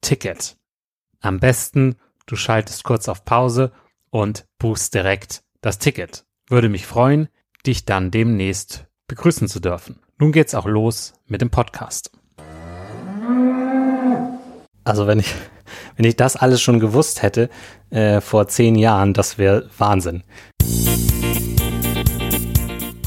Ticket. Am besten, du schaltest kurz auf Pause und buchst direkt das Ticket. Würde mich freuen, dich dann demnächst begrüßen zu dürfen. Nun geht's auch los mit dem Podcast. Also wenn ich, wenn ich das alles schon gewusst hätte äh, vor zehn Jahren, das wäre Wahnsinn.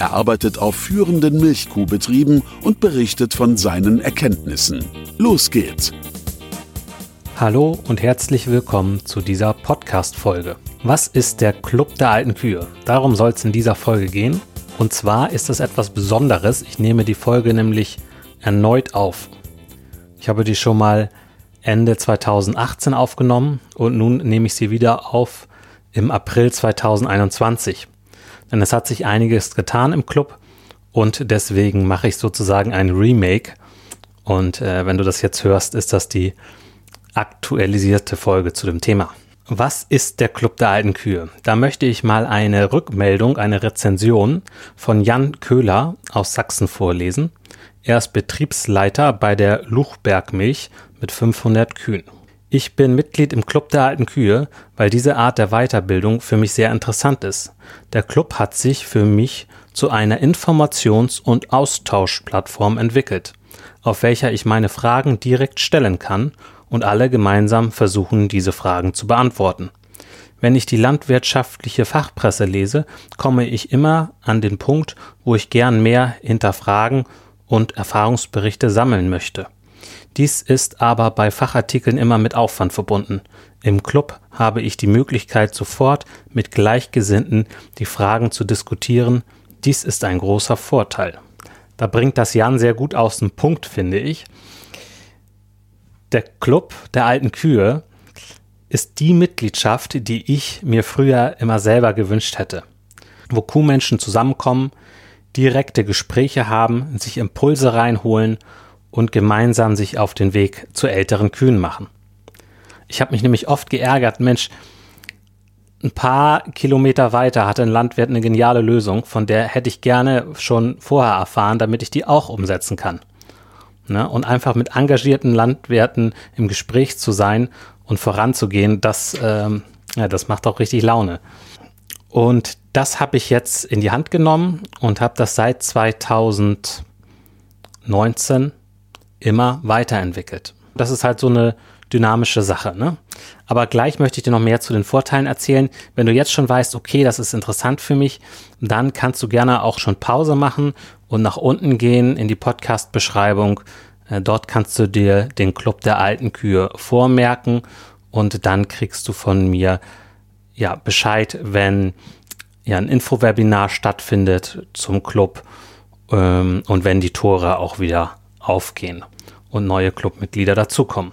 Er arbeitet auf führenden Milchkuhbetrieben und berichtet von seinen Erkenntnissen. Los geht's! Hallo und herzlich willkommen zu dieser Podcast-Folge. Was ist der Club der alten Kühe? Darum soll es in dieser Folge gehen. Und zwar ist es etwas Besonderes. Ich nehme die Folge nämlich erneut auf. Ich habe die schon mal Ende 2018 aufgenommen und nun nehme ich sie wieder auf im April 2021. Denn es hat sich einiges getan im Club und deswegen mache ich sozusagen ein Remake. Und äh, wenn du das jetzt hörst, ist das die aktualisierte Folge zu dem Thema. Was ist der Club der alten Kühe? Da möchte ich mal eine Rückmeldung, eine Rezension von Jan Köhler aus Sachsen vorlesen. Er ist Betriebsleiter bei der Luchbergmilch mit 500 Kühen. Ich bin Mitglied im Club der alten Kühe, weil diese Art der Weiterbildung für mich sehr interessant ist. Der Club hat sich für mich zu einer Informations- und Austauschplattform entwickelt, auf welcher ich meine Fragen direkt stellen kann und alle gemeinsam versuchen, diese Fragen zu beantworten. Wenn ich die landwirtschaftliche Fachpresse lese, komme ich immer an den Punkt, wo ich gern mehr hinterfragen und Erfahrungsberichte sammeln möchte. Dies ist aber bei Fachartikeln immer mit Aufwand verbunden. Im Club habe ich die Möglichkeit, sofort mit Gleichgesinnten die Fragen zu diskutieren. Dies ist ein großer Vorteil. Da bringt das Jan sehr gut aus dem Punkt, finde ich. Der Club der alten Kühe ist die Mitgliedschaft, die ich mir früher immer selber gewünscht hätte. Wo Kuhmenschen zusammenkommen, direkte Gespräche haben, sich Impulse reinholen und gemeinsam sich auf den Weg zu älteren Kühen machen. Ich habe mich nämlich oft geärgert, Mensch, ein paar Kilometer weiter hatte ein Landwirt eine geniale Lösung, von der hätte ich gerne schon vorher erfahren, damit ich die auch umsetzen kann. Ne? Und einfach mit engagierten Landwirten im Gespräch zu sein und voranzugehen, das, ähm, ja, das macht auch richtig Laune. Und das habe ich jetzt in die Hand genommen und habe das seit 2019 immer weiterentwickelt. Das ist halt so eine dynamische Sache. Ne? Aber gleich möchte ich dir noch mehr zu den Vorteilen erzählen. Wenn du jetzt schon weißt, okay, das ist interessant für mich, dann kannst du gerne auch schon Pause machen und nach unten gehen in die Podcast-Beschreibung. Äh, dort kannst du dir den Club der alten Kühe vormerken und dann kriegst du von mir ja Bescheid, wenn ja ein Infowebinar stattfindet zum Club ähm, und wenn die Tore auch wieder aufgehen und neue Clubmitglieder dazukommen.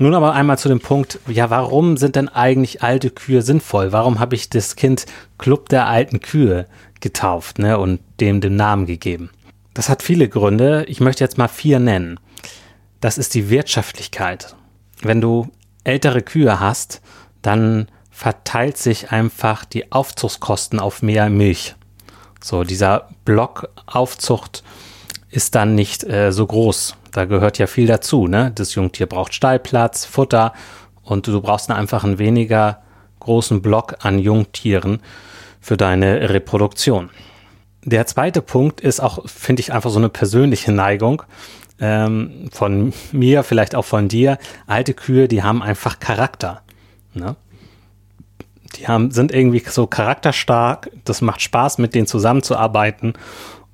Nun aber einmal zu dem Punkt, ja, warum sind denn eigentlich alte Kühe sinnvoll? Warum habe ich das Kind Club der alten Kühe getauft ne, und dem den Namen gegeben? Das hat viele Gründe. Ich möchte jetzt mal vier nennen. Das ist die Wirtschaftlichkeit. Wenn du ältere Kühe hast, dann verteilt sich einfach die Aufzuchtskosten auf mehr Milch. So, dieser Block Aufzucht ist dann nicht äh, so groß. Da gehört ja viel dazu. Ne? Das Jungtier braucht Stallplatz, Futter und du brauchst einfach einen weniger großen Block an Jungtieren für deine Reproduktion. Der zweite Punkt ist auch, finde ich, einfach so eine persönliche Neigung ähm, von mir, vielleicht auch von dir. Alte Kühe, die haben einfach Charakter. Ne? Die haben, sind irgendwie so charakterstark. Das macht Spaß, mit denen zusammenzuarbeiten.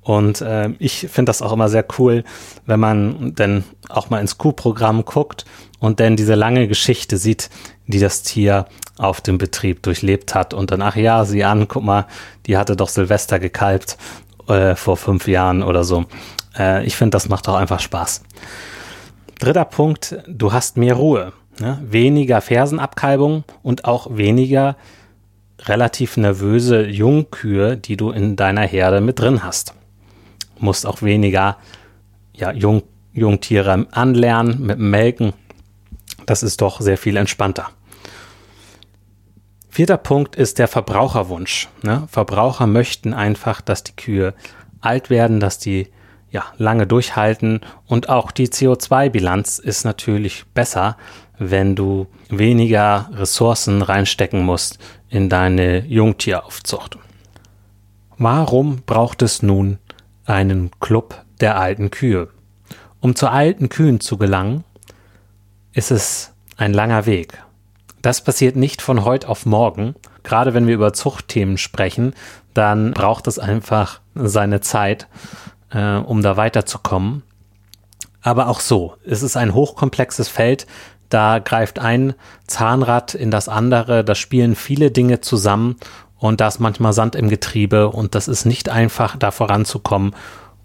Und äh, ich finde das auch immer sehr cool, wenn man dann auch mal ins Q-Programm guckt und dann diese lange Geschichte sieht, die das Tier auf dem Betrieb durchlebt hat. Und dann, ach ja, sieh an, guck mal, die hatte doch Silvester gekalbt äh, vor fünf Jahren oder so. Äh, ich finde, das macht auch einfach Spaß. Dritter Punkt, du hast mehr Ruhe. Ne? Weniger Fersenabkalbung und auch weniger relativ nervöse Jungkühe, die du in deiner Herde mit drin hast musst auch weniger ja, Jung, Jungtiere anlernen mit Melken. Das ist doch sehr viel entspannter. Vierter Punkt ist der Verbraucherwunsch. Ne? Verbraucher möchten einfach, dass die Kühe alt werden, dass die ja, lange durchhalten und auch die CO2-Bilanz ist natürlich besser, wenn du weniger Ressourcen reinstecken musst in deine Jungtieraufzucht. Warum braucht es nun einen Club der alten Kühe. Um zu alten Kühen zu gelangen, ist es ein langer Weg. Das passiert nicht von heute auf morgen. Gerade wenn wir über Zuchtthemen sprechen, dann braucht es einfach seine Zeit, äh, um da weiterzukommen. Aber auch so, es ist ein hochkomplexes Feld, da greift ein Zahnrad in das andere, da spielen viele Dinge zusammen und da ist manchmal Sand im Getriebe und das ist nicht einfach, da voranzukommen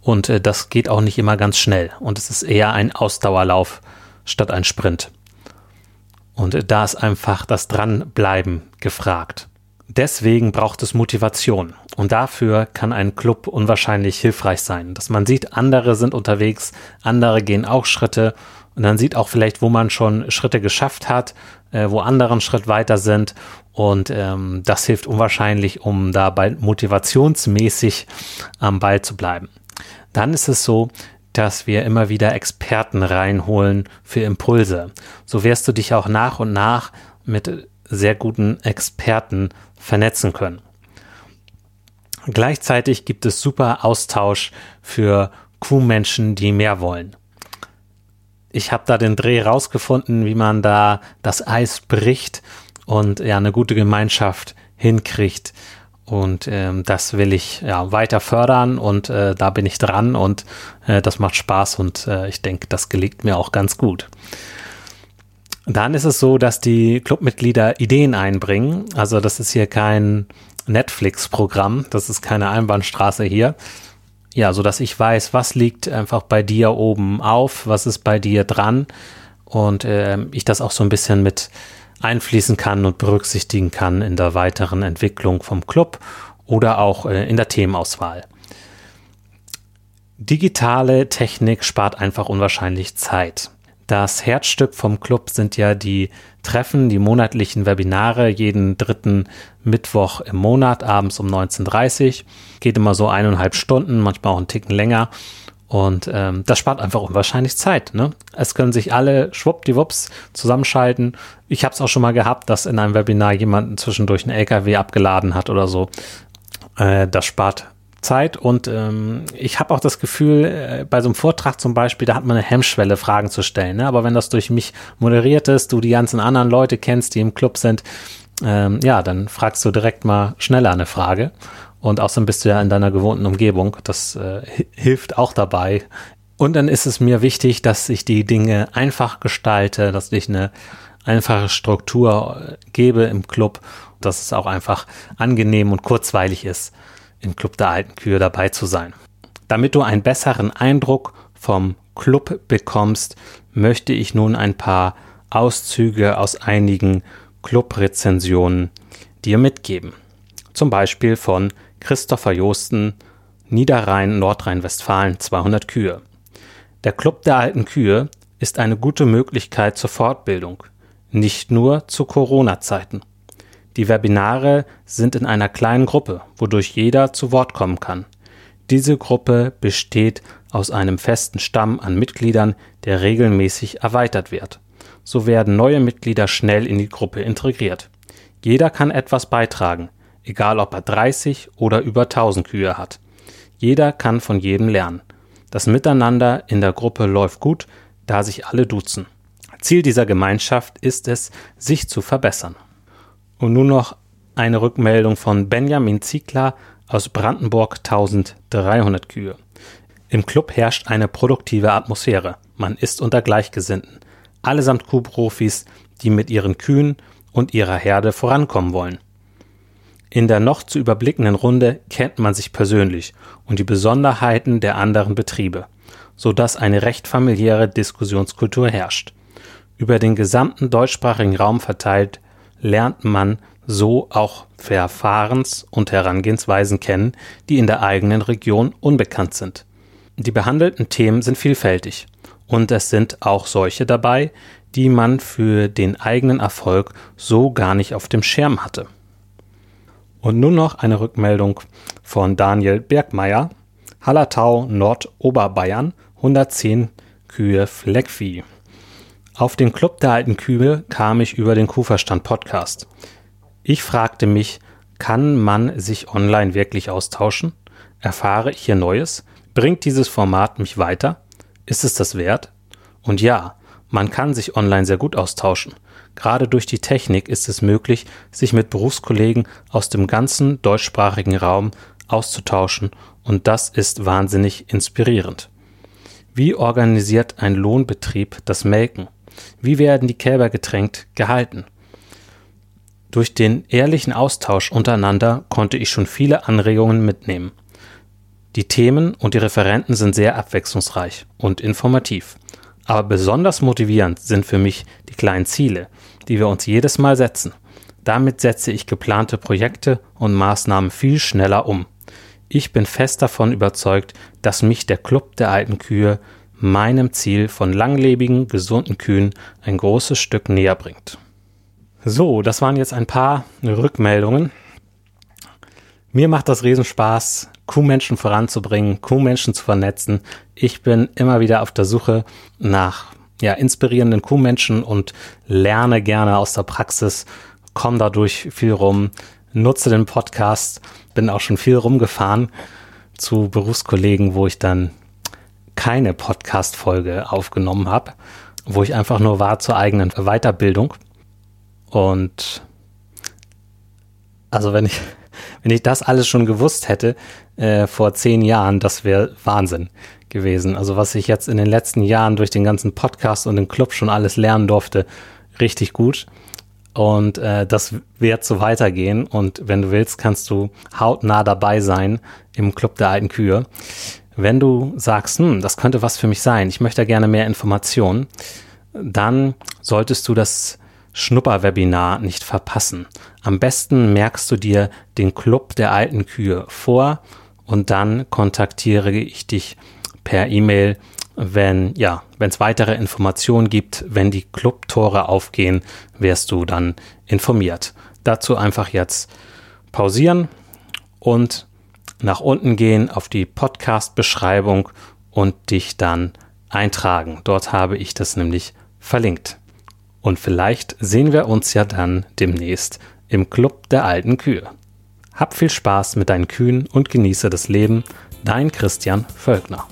und äh, das geht auch nicht immer ganz schnell und es ist eher ein Ausdauerlauf statt ein Sprint. Und äh, da ist einfach das Dranbleiben gefragt. Deswegen braucht es Motivation. Und dafür kann ein Club unwahrscheinlich hilfreich sein. Dass man sieht, andere sind unterwegs, andere gehen auch Schritte. Und dann sieht auch vielleicht, wo man schon Schritte geschafft hat, äh, wo andere einen Schritt weiter sind. Und ähm, das hilft unwahrscheinlich, um dabei motivationsmäßig am Ball zu bleiben. Dann ist es so, dass wir immer wieder Experten reinholen für Impulse. So wirst du dich auch nach und nach mit sehr guten Experten vernetzen können. Gleichzeitig gibt es super Austausch für Kuhmenschen, die mehr wollen. Ich habe da den Dreh rausgefunden, wie man da das Eis bricht und ja eine gute Gemeinschaft hinkriegt. Und ähm, das will ich ja weiter fördern und äh, da bin ich dran und äh, das macht Spaß und äh, ich denke, das gelingt mir auch ganz gut. Dann ist es so, dass die Clubmitglieder Ideen einbringen. Also das ist hier kein Netflix-Programm, das ist keine Einbahnstraße hier. Ja, so dass ich weiß, was liegt einfach bei dir oben auf, was ist bei dir dran und äh, ich das auch so ein bisschen mit einfließen kann und berücksichtigen kann in der weiteren Entwicklung vom Club oder auch äh, in der Themenauswahl. Digitale Technik spart einfach unwahrscheinlich Zeit. Das Herzstück vom Club sind ja die Treffen, die monatlichen Webinare jeden dritten Mittwoch im Monat abends um 19.30 Uhr. Geht immer so eineinhalb Stunden, manchmal auch einen Ticken länger. Und ähm, das spart einfach unwahrscheinlich Zeit. Ne? Es können sich alle schwuppdiwupps zusammenschalten. Ich habe es auch schon mal gehabt, dass in einem Webinar jemand zwischendurch einen LKW abgeladen hat oder so. Äh, das spart Zeit und ähm, ich habe auch das Gefühl, äh, bei so einem Vortrag zum Beispiel, da hat man eine Hemmschwelle, Fragen zu stellen. Ne? Aber wenn das durch mich moderiert ist, du die ganzen anderen Leute kennst, die im Club sind, ähm, ja, dann fragst du direkt mal schneller eine Frage. Und außerdem bist du ja in deiner gewohnten Umgebung. Das äh, hilft auch dabei. Und dann ist es mir wichtig, dass ich die Dinge einfach gestalte, dass ich eine einfache Struktur äh, gebe im Club, dass es auch einfach angenehm und kurzweilig ist im Club der alten Kühe dabei zu sein. Damit du einen besseren Eindruck vom Club bekommst, möchte ich nun ein paar Auszüge aus einigen Club-Rezensionen dir mitgeben. Zum Beispiel von Christopher Josten, Niederrhein, Nordrhein-Westfalen, 200 Kühe. Der Club der alten Kühe ist eine gute Möglichkeit zur Fortbildung, nicht nur zu Corona-Zeiten. Die Webinare sind in einer kleinen Gruppe, wodurch jeder zu Wort kommen kann. Diese Gruppe besteht aus einem festen Stamm an Mitgliedern, der regelmäßig erweitert wird. So werden neue Mitglieder schnell in die Gruppe integriert. Jeder kann etwas beitragen, egal ob er 30 oder über 1000 Kühe hat. Jeder kann von jedem lernen. Das Miteinander in der Gruppe läuft gut, da sich alle duzen. Ziel dieser Gemeinschaft ist es, sich zu verbessern. Und nun noch eine Rückmeldung von Benjamin Ziegler aus Brandenburg 1300 Kühe. Im Club herrscht eine produktive Atmosphäre. Man ist unter Gleichgesinnten. Allesamt Kuhprofis, die mit ihren Kühen und ihrer Herde vorankommen wollen. In der noch zu überblickenden Runde kennt man sich persönlich und die Besonderheiten der anderen Betriebe, so dass eine recht familiäre Diskussionskultur herrscht. Über den gesamten deutschsprachigen Raum verteilt lernt man so auch Verfahrens- und Herangehensweisen kennen, die in der eigenen Region unbekannt sind. Die behandelten Themen sind vielfältig und es sind auch solche dabei, die man für den eigenen Erfolg so gar nicht auf dem Schirm hatte. Und nun noch eine Rückmeldung von Daniel Bergmeier, Hallertau, Nordoberbayern, 110 Kühe Fleckvieh. Auf den Club der alten Kühe kam ich über den Kuhverstand Podcast. Ich fragte mich, kann man sich online wirklich austauschen? Erfahre ich hier Neues? Bringt dieses Format mich weiter? Ist es das wert? Und ja, man kann sich online sehr gut austauschen. Gerade durch die Technik ist es möglich, sich mit Berufskollegen aus dem ganzen deutschsprachigen Raum auszutauschen und das ist wahnsinnig inspirierend. Wie organisiert ein Lohnbetrieb das Melken? Wie werden die Kälber getränkt gehalten? Durch den ehrlichen Austausch untereinander konnte ich schon viele Anregungen mitnehmen. Die Themen und die Referenten sind sehr abwechslungsreich und informativ. Aber besonders motivierend sind für mich die kleinen Ziele, die wir uns jedes Mal setzen. Damit setze ich geplante Projekte und Maßnahmen viel schneller um. Ich bin fest davon überzeugt, dass mich der Club der alten Kühe meinem Ziel von langlebigen, gesunden Kühen ein großes Stück näher bringt. So, das waren jetzt ein paar Rückmeldungen. Mir macht das Riesenspaß, Kuhmenschen voranzubringen, Kuhmenschen zu vernetzen. Ich bin immer wieder auf der Suche nach ja, inspirierenden Kuhmenschen und lerne gerne aus der Praxis, komme dadurch viel rum, nutze den Podcast, bin auch schon viel rumgefahren zu Berufskollegen, wo ich dann keine Podcast-Folge aufgenommen habe, wo ich einfach nur war zur eigenen Weiterbildung. Und also wenn ich, wenn ich das alles schon gewusst hätte äh, vor zehn Jahren, das wäre Wahnsinn gewesen. Also was ich jetzt in den letzten Jahren durch den ganzen Podcast und den Club schon alles lernen durfte, richtig gut. Und äh, das wird so weitergehen. Und wenn du willst, kannst du hautnah dabei sein im Club der alten Kühe. Wenn du sagst, hm, das könnte was für mich sein, ich möchte gerne mehr Informationen, dann solltest du das Schnupperwebinar nicht verpassen. Am besten merkst du dir den Club der alten Kühe vor und dann kontaktiere ich dich per E-Mail, wenn ja, wenn es weitere Informationen gibt, wenn die Clubtore aufgehen, wirst du dann informiert. Dazu einfach jetzt pausieren und nach unten gehen auf die Podcast-Beschreibung und dich dann eintragen. Dort habe ich das nämlich verlinkt. Und vielleicht sehen wir uns ja dann demnächst im Club der alten Kühe. Hab viel Spaß mit deinen Kühen und genieße das Leben. Dein Christian Völkner.